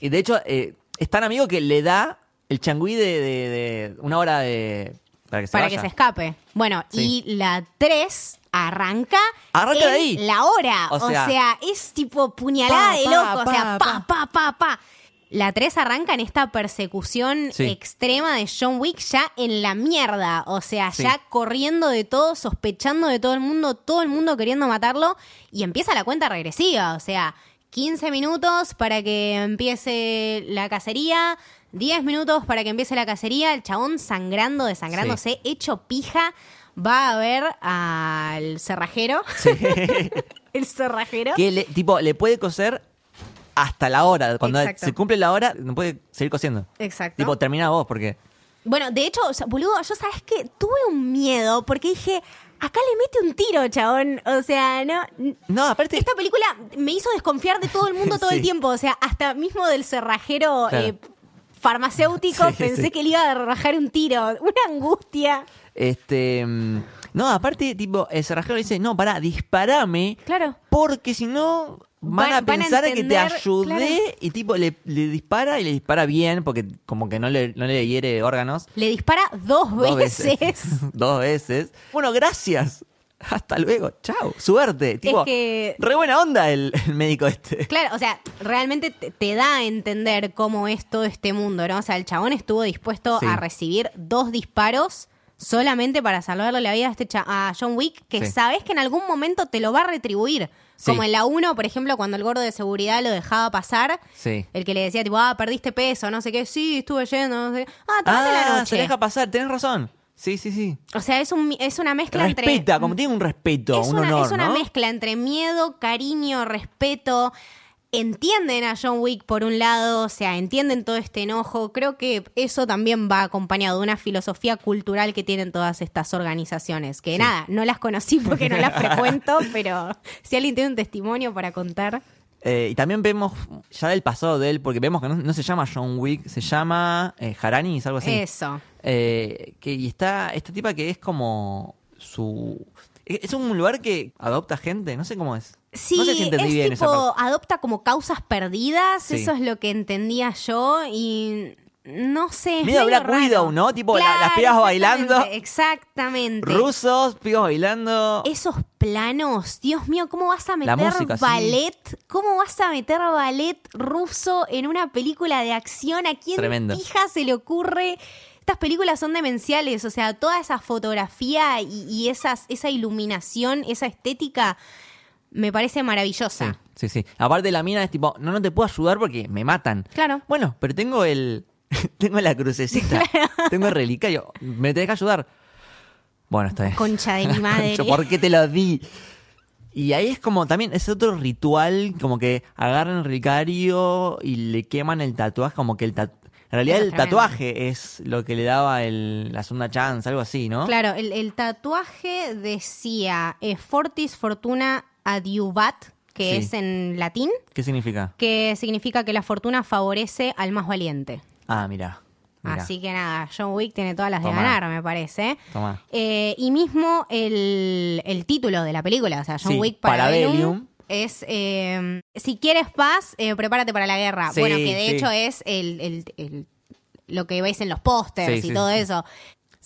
Y de hecho, eh, es tan amigo que le da el changüí de, de- de una hora de. Para que se para vaya. que se escape. Bueno, Sí. y la 3 arranca, Arranca en de ahí. la hora. O O sea, sea, es tipo puñalada pa, de pa, loco. o sea, pa, pa, pa, pa. La 3 arranca en esta persecución Sí. extrema de John Wick ya en la mierda. O sea, Sí. ya corriendo de todo, sospechando de todo el mundo, todo el mundo queriendo matarlo. Y empieza la cuenta regresiva. O sea, 15 minutos para que empiece la cacería. 10 minutos para que empiece la cacería. El chabón sangrando, desangrándose, hecho pija. Va a ver al cerrajero. el cerrajero. Que le, tipo, le puede coser hasta la hora. Cuando Exacto. se cumple la hora, no puede seguir cosiendo. Exacto. Tipo, termina vos, porque. Bueno, de hecho, boludo, yo sabes que tuve un miedo porque dije, acá le mete un tiro, chabón. O sea, no. No, aparte. Esta película me hizo desconfiar de todo el mundo todo el tiempo. O sea, hasta mismo del cerrajero Claro. eh, farmacéutico Sí, pensé sí. que le iba a rajar un tiro. Una angustia. Este. mm, No, aparte, tipo, el cerrajero le dice: No, pará, disparame. Claro. Porque si no. Van, Van- a van a pensar que te ayudé claro. y tipo le, le dispara y le dispara bien porque como que no le, no le hiere órganos. Le dispara dos Dos veces. Dos veces. Bueno, gracias. Hasta luego. Chao. Suerte. Tipo, que- re buena onda el, el médico este. Claro, o sea, realmente te, te da a entender cómo es todo este mundo, ¿no? O sea, el chabón estuvo dispuesto Sí. a recibir dos disparos solamente para salvarle la vida a, este cha- a John Wick, que Sí. sabes que en algún momento te lo va a retribuir. Sí. Como en la 1, por ejemplo, cuando el gordo de seguridad lo dejaba pasar, Sí. el que le decía, tipo, ah, perdiste peso, no sé qué, sí, estuve yendo, no sé qué. Ah, tomate la Ah, noche. se deja pasar. Tenés razón. Sí, sí, sí. O sea, es, un, es una mezcla entre... Respeta, como tiene un respeto, es un una, honor, es una ¿no? mezcla entre miedo, cariño, respeto. Entienden a John Wick por un lado, o sea, entienden todo este enojo. Creo que eso también va acompañado de una filosofía cultural que tienen todas estas organizaciones. Que nada, no las conocí porque no las frecuento, pero si alguien tiene un testimonio para contar. Eh, y también vemos ya del pasado de él, porque vemos que no, no se llama John Wick, se llama eh, Haranis, algo así. Eso. Eh, que, y está esta tipa que es como su... Es es un lugar que adopta gente, no sé cómo es. Sí, no sé si entendí es bien esa tipo, parte. adopta como causas perdidas, Sí. eso es lo que entendía yo y no sé. Medio Black raro. Widow, ¿no? Tipo, la- las pibas bailando. Exactamente. Rusos, pibos bailando. Esos planos, Dios mío, ¿cómo vas a meter música, sí. ballet? ¿Cómo vas a meter ballet ruso en una película de acción? ¿A quién Tremendo. pija se le ocurre? Estas películas son demenciales, o sea, toda esa fotografía y, y esas, esa iluminación, esa estética, me parece Sí, maravillosa. sí, sí. Aparte la mina es tipo, no, no te puedo ayudar porque me matan. Claro. Bueno, pero tengo el... tengo la crucecita. tengo el relicario. ¿Me tenés que ayudar? Bueno, está bien. Concha de mi madre. ¿Por qué te lo di? Y ahí es como también, es otro ritual, como que agarran el relicario y le queman el tatuaje, como que el tatuaje... En realidad el tatuaje es lo que le daba el- la segunda chance, algo así, ¿no? Claro, el, el tatuaje decía eh, Fortis Fortuna Adiuvat, que Sí. es en latín, ¿Qué significa? que significa que la fortuna favorece al más valiente. Ah, mira. mira. Así que nada, John Wick tiene todas las de ganar, me parece. Toma. Eh, y mismo el, el título de la película, o sea, John Sí, Wick Parabellum, es eh, Si quieres paz, eh, prepárate para la guerra. Sí, bueno, que de sí. hecho es el, el- el- lo que veis en los pósters y todo eso.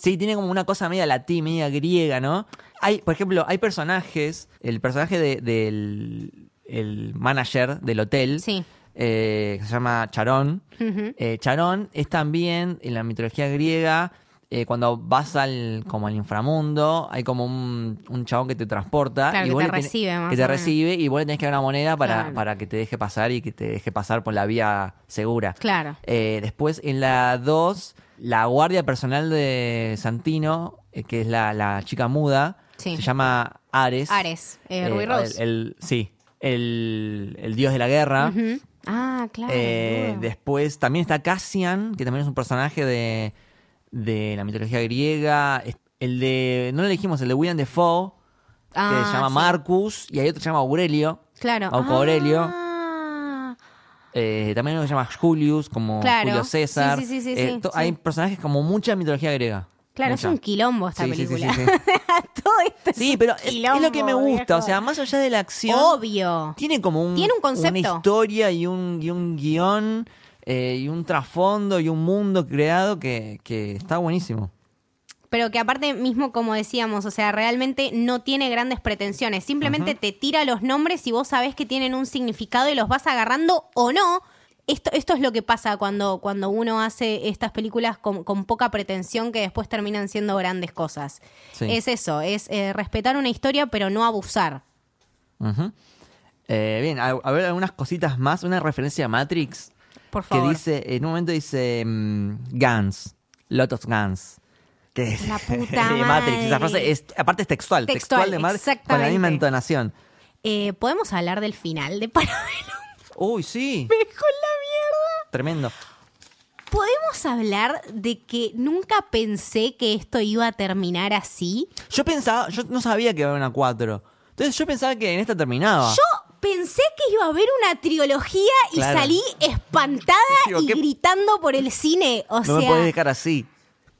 Sí, tiene como una cosa media latín, media griega, ¿no? Hay, por ejemplo, hay personajes, el personaje de- del el manager del hotel, Sí. eh, que se llama Charón. Eh, Charón es también, en la mitología griega, eh, cuando vas al como al inframundo, hay como un, un chabón que te transporta. Claro, y que vos te tenés- recibe, más Que te recibe y vos le tenés que dar una moneda para, Claro. para que te deje pasar y que te deje pasar por la vía segura. Claro. Eh, después, en la 2, la guardia personal de Santino, eh, que es la, la chica muda, Sí. se llama Ares. Ares, eh, Eh, Ruby Rose. el- el- sí, el, el dios de la guerra. Ujú. Ah, claro. Eh, boludo. después también está Cassian, que también es un personaje de, de la mitología griega. Es- El de, no lo dijimos, el de William Defoe, que Ah, se llama sí. Marcus, y hay otro que se llama Aurelio. Claro. Marco Aurelio. Eh, también hay uno que se llama Julius, como Claro. Julio César. Sí, sí, sí, sí, Eh, sí. Hay personajes como mucha mitología griega. Claro, es un quilombo esta Sí, película. sí. Todo esto es Sí, un pero es, lo que me gusta. O sea, más allá de la acción, Obvio. tiene como un, Tiene un concepto. una historia y un, y un guion eh, y un trasfondo y un mundo creado que, que está buenísimo. Pero que aparte mismo, como decíamos, o sea, realmente no tiene grandes pretensiones. Simplemente te tira los nombres y vos sabés que tienen un significado y los vas agarrando o no. Esto, esto es lo que pasa cuando, cuando uno hace estas películas con, con poca pretensión que después terminan siendo grandes cosas. Sí. Es eso, es eh, respetar una historia pero no abusar. Eh, bien, a, a ver algunas cositas más. Una referencia a Matrix Por que favor. dice, en un momento dice mm, Guns, lot of guns. Que es La puta de Matrix. Esa madre. frase es, aparte es textual, textual, Textual, de Matrix con la exactamente. misma entonación. Eh, ¿Podemos hablar del final de Parabellum? Uy, sí, Me dejó en la mierda. tremendo. ¿Podemos hablar de que nunca pensé que esto iba a terminar así? Yo pensaba, yo no sabía que iba a haber una 4. Entonces yo pensaba que en esta terminaba. Yo pensé que iba a haber una trilogía y Claro. salí espantada Digo, y ¿qué- gritando por el cine. O no me sea, podés dejar así.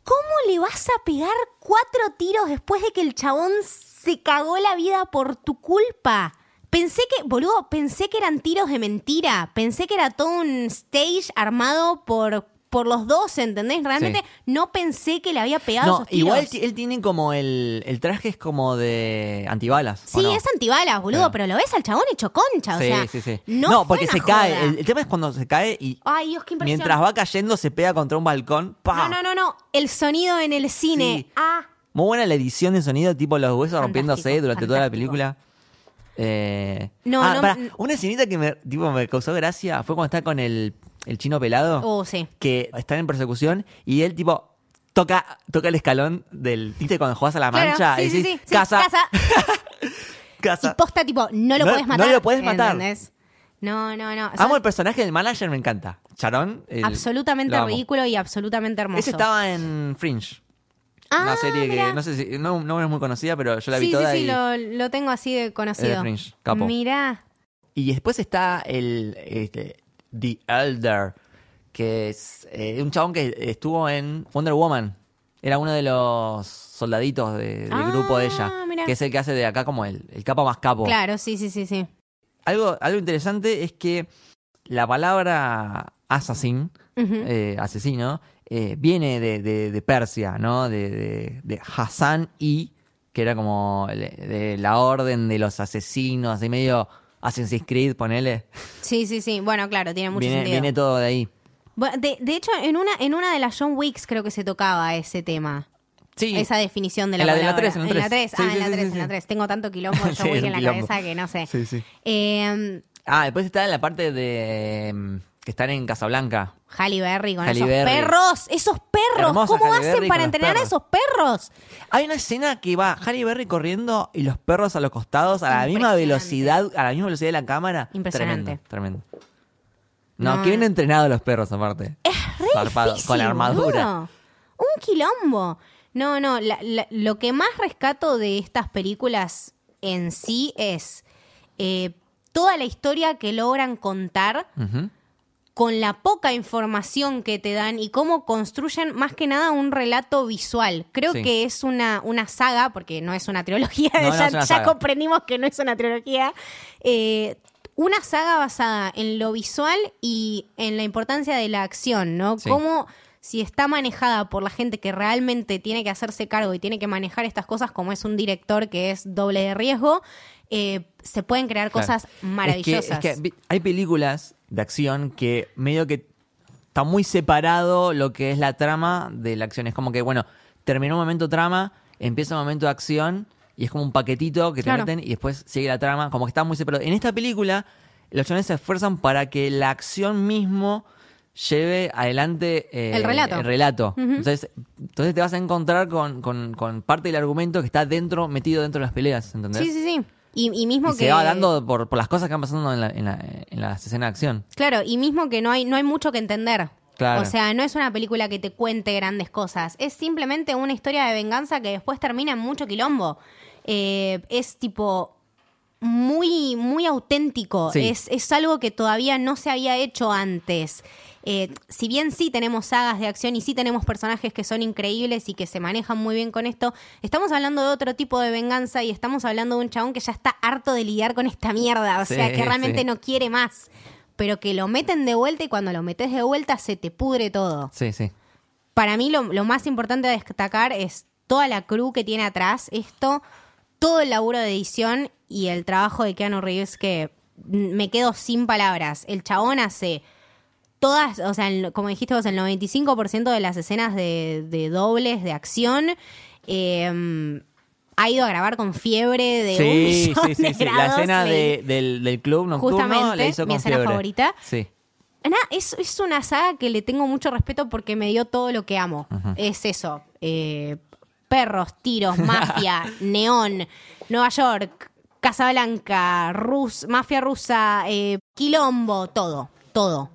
¿Cómo le vas a pegar cuatro tiros después de que el chabón se cagó la vida por tu culpa? Pensé que, boludo, pensé que eran tiros de mentira. Pensé que era todo un stage armado por, por los dos, ¿entendés? Realmente Sí. no pensé que le había pegado No, esos tiros. igual él tiene como el, el traje es como de antibalas. ¿o Sí, no? es antibalas, boludo, Claro. pero lo ves al chabón hecho concha, o sí, sea. sí, sí. No, porque fue se cae. El, el tema es cuando se cae y Ay, Dios, qué impresión. mientras va cayendo se pega contra un balcón. No, no, no, no. El sonido en el cine. Ah. Muy buena la edición de sonido, tipo los huesos Fantástico, rompiéndose durante toda la película. Eh, No, ah, no, pará, una escenita que me, tipo, me causó gracia fue cuando está con el, el chino pelado, Oh, sí. que están en persecución y él tipo toca, toca el escalón del, ¿viste? Cuando jugás a la Claro, mancha sí, y decís, sí, sí, casa, casa. casa. Y posta, tipo, no lo No- puedes no matar. lo podés matar. ¿entendés? No, no, no. O sea, Amo el personaje del manager, me encanta. Charón. el- absolutamente ridículo y absolutamente hermoso. Ese estaba en Fringe. Ah, una serie mirá. que no sé si no, no es muy conocida, pero yo la vi Sí, sí, toda sí, y, lo, lo tengo así de conocido. De Fringe, capo. Mirá. y después está el este, The Elder, que es eh, un chabón que estuvo en Wonder Woman. Era uno de los soldaditos de- del Ah, grupo de ella, mirá. que es el que hace de acá como el, el capo más capo. Claro, sí, sí, sí, sí. Algo, algo interesante es que la palabra assassin, eh, asesino, eh, viene de, de- de Persia, ¿no? De, Hassan I, que era como de la orden de los asesinos, así medio Assassin's Creed, ponele. Sí, sí, sí. Bueno, claro, tiene mucho Viene, sentido. viene todo de ahí. Bueno, de, de hecho, en una, en una de las John Wicks creo que se tocaba ese tema. Sí, Esa definición de la En la de la palabra. tres, en la tres. Ah, Sí, en la sí, 3, sí, en la sí. 3. Tengo tanto quilombo de John Wick en la quilombo. cabeza que no sé. Sí, sí. Eh, Ah, después está la parte de mm, que están en Casablanca. Halle Berry con esos perros. Esos perros. Hermosa ¿Cómo hacen para con los entrenar a perros. esos perros? Hay una escena que va Harry Berry corriendo y los perros a los costados a la misma Impresionante. velocidad, a la misma velocidad de la cámara. Impresionante. Tremendo, tremendo. No, No, que bien entrenados los perros aparte. Es re Zarpado, difícil, con la armadura. boludo. Un quilombo. No, no, la- la- lo que más rescato de estas películas en sí es eh, toda la historia que logran contar Ujú. Con la poca información que te dan y cómo construyen más que nada un relato visual. Creo Sí. que es una, una saga, porque no es una trilogía, No, no ya, una ya comprendimos que no es una trilogía. Eh, una saga basada en lo visual y en la importancia de la acción, ¿no? Sí. Cómo si está manejada por la gente que realmente tiene que hacerse cargo y tiene que manejar estas cosas, como es un director que es doble de riesgo, eh, se pueden crear Claro. cosas maravillosas. Es que, es que hay películas de acción que medio que está muy separado lo que es la trama de la acción. Es como que, bueno, terminó un momento trama, empieza un momento de acción y es como un paquetito que te Claro. meten y después sigue la trama. Como que está muy separado. En esta película, los chavales se esfuerzan para que la acción mismo lleve adelante eh, El relato. el relato. Ujú. entonces, entonces te vas a encontrar con, con- con parte del argumento que está dentro, metido dentro de las peleas, ¿entendés? Sí, sí, sí. Y, y mismo y que se va dando por, por las cosas que van pasando en, la, en, la, en escenas de acción. Claro, y mismo que no hay, no hay mucho que entender. Claro. O sea, no es una película que te cuente grandes cosas. Es simplemente una historia de venganza que después termina en mucho quilombo. Eh, es tipo muy, muy auténtico. Sí. Es, es algo que todavía no se había hecho antes. Eh, si bien sí tenemos sagas de acción y sí tenemos personajes que son increíbles y que se manejan muy bien con esto, estamos hablando de otro tipo de venganza y estamos hablando de un chabón que ya está harto de lidiar con esta mierda. O Sí, sea, que realmente sí. no quiere más. pero que lo meten de vuelta y cuando lo metes de vuelta se te pudre todo. Sí, sí. Para mí lo, lo más importante a destacar es toda la crew que tiene atrás esto, todo el laburo de edición y el trabajo de Keanu Reeves que me quedo sin palabras. El chabón hace todas, o sea, como dijiste vos, el 95% de las escenas de, de dobles, de acción, eh, ha ido a grabar con fiebre de un Sí, millón sí, sí, de sí. La escena Me- de- del, del club nocturno Justamente, la hizo mi escena fiebre. favorita. Sí. Nah, es, es una saga que le tengo mucho respeto porque me dio todo lo que amo. Es eso. eh, perros, tiros, mafia, neón, Nueva York, Casablanca, Rus, mafia rusa, eh, quilombo, todo, todo.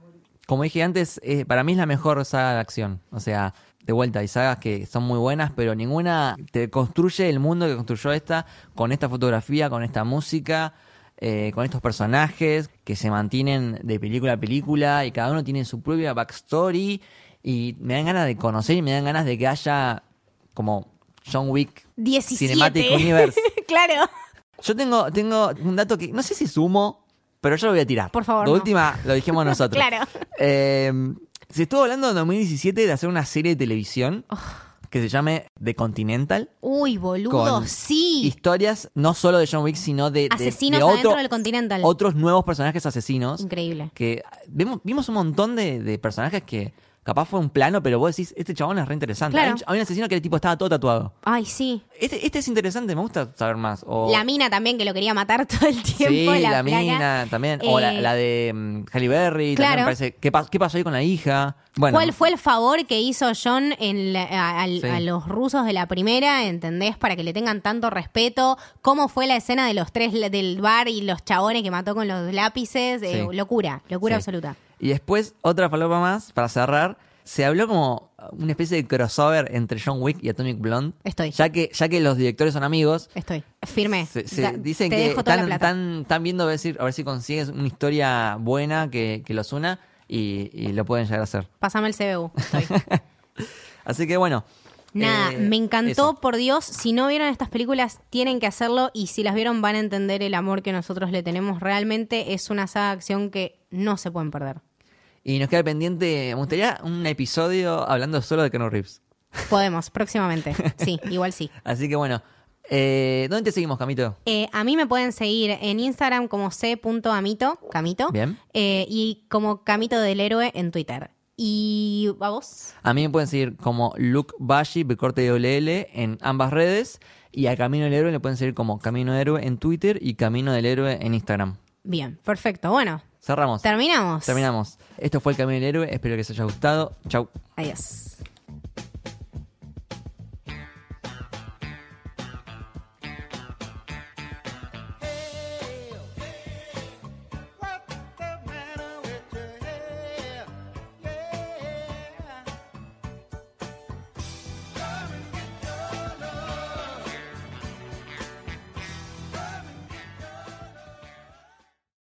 Como dije antes, eh, para mí es la mejor saga de acción. O sea, de vuelta, hay sagas que son muy buenas, pero ninguna te construye el mundo que construyó esta, con esta fotografía, con esta música, eh, con estos personajes que se mantienen de película a película y cada uno tiene su propia backstory. Y me dan ganas de conocer y me dan ganas de que haya como John Wick 17. Cinematic Universe. claro. Yo tengo, tengo un dato que no sé si sumo, pero yo lo voy a tirar. Por favor, De no. última, lo dijimos nosotros. Claro. Eh, se estuvo hablando en 2017 de hacer una serie de televisión que se llame The Continental. Uy, boludo, sí. Historias no solo de John Wick, sino de, de- Asesinos de otro- adentro del Continental. otros nuevos personajes asesinos. Increíble. Que vemos, vimos un montón de, de personajes que capaz fue un plano, pero vos decís, este chabón es re interesante. Claro. Hay, un, hay un asesino que el tipo estaba todo tatuado. Ay, sí. Este, este es interesante, me gusta saber más. O, La mina también que lo quería matar todo el tiempo. Sí, la, mina también. O la, Eh, la de mm, Halle Berry. claro. También me parece. ¿qué, pas- ¿Qué pasó ahí con la hija? Bueno, ¿Cuál fue el favor que hizo John en la- a, al- Sí. a los rusos de la primera, entendés? Para que le tengan tanto respeto. ¿Cómo fue la escena de los tres del bar y los chabones que mató con los lápices? Eh, Sí. locura, locura absoluta. Y después, otra falopa más, para cerrar. Se habló como una especie de crossover entre John Wick y Atomic Blonde. Estoy. Ya que, ya que los directores son amigos. Estoy. Firme. se- se- Da- dicen que están, están, están viendo a ver, si, a ver si consigues una historia buena que, que los una y, y lo pueden llegar a hacer. Pásame el CBU. Estoy. Así que bueno. Nada, eh, me encantó, eso. por Dios. Si no vieron estas películas, tienen que hacerlo. Y si las vieron, van a entender el amor que nosotros le tenemos. Realmente es una saga de acción que no se pueden perder. Y nos queda pendiente, me gustaría un episodio hablando solo de Keanu Reeves. Podemos, próximamente. Sí, igual sí. Así que bueno, eh, ¿dónde te seguimos, Camito? Eh, a mí me pueden seguir en Instagram como c.amito, Camito, Bien. eh, y como Camito del Héroe en Twitter. ¿Y a vos? A mí me pueden seguir como Luke Bashi, Becorte WL en ambas redes. Y a Camino del Héroe le pueden seguir como Camino del Héroe en Twitter y Camino del Héroe en Instagram. Bien, perfecto. Bueno, Cerramos. terminamos. Terminamos. Esto fue el Camino del Héroe. Espero que les haya gustado. Chau. Adiós.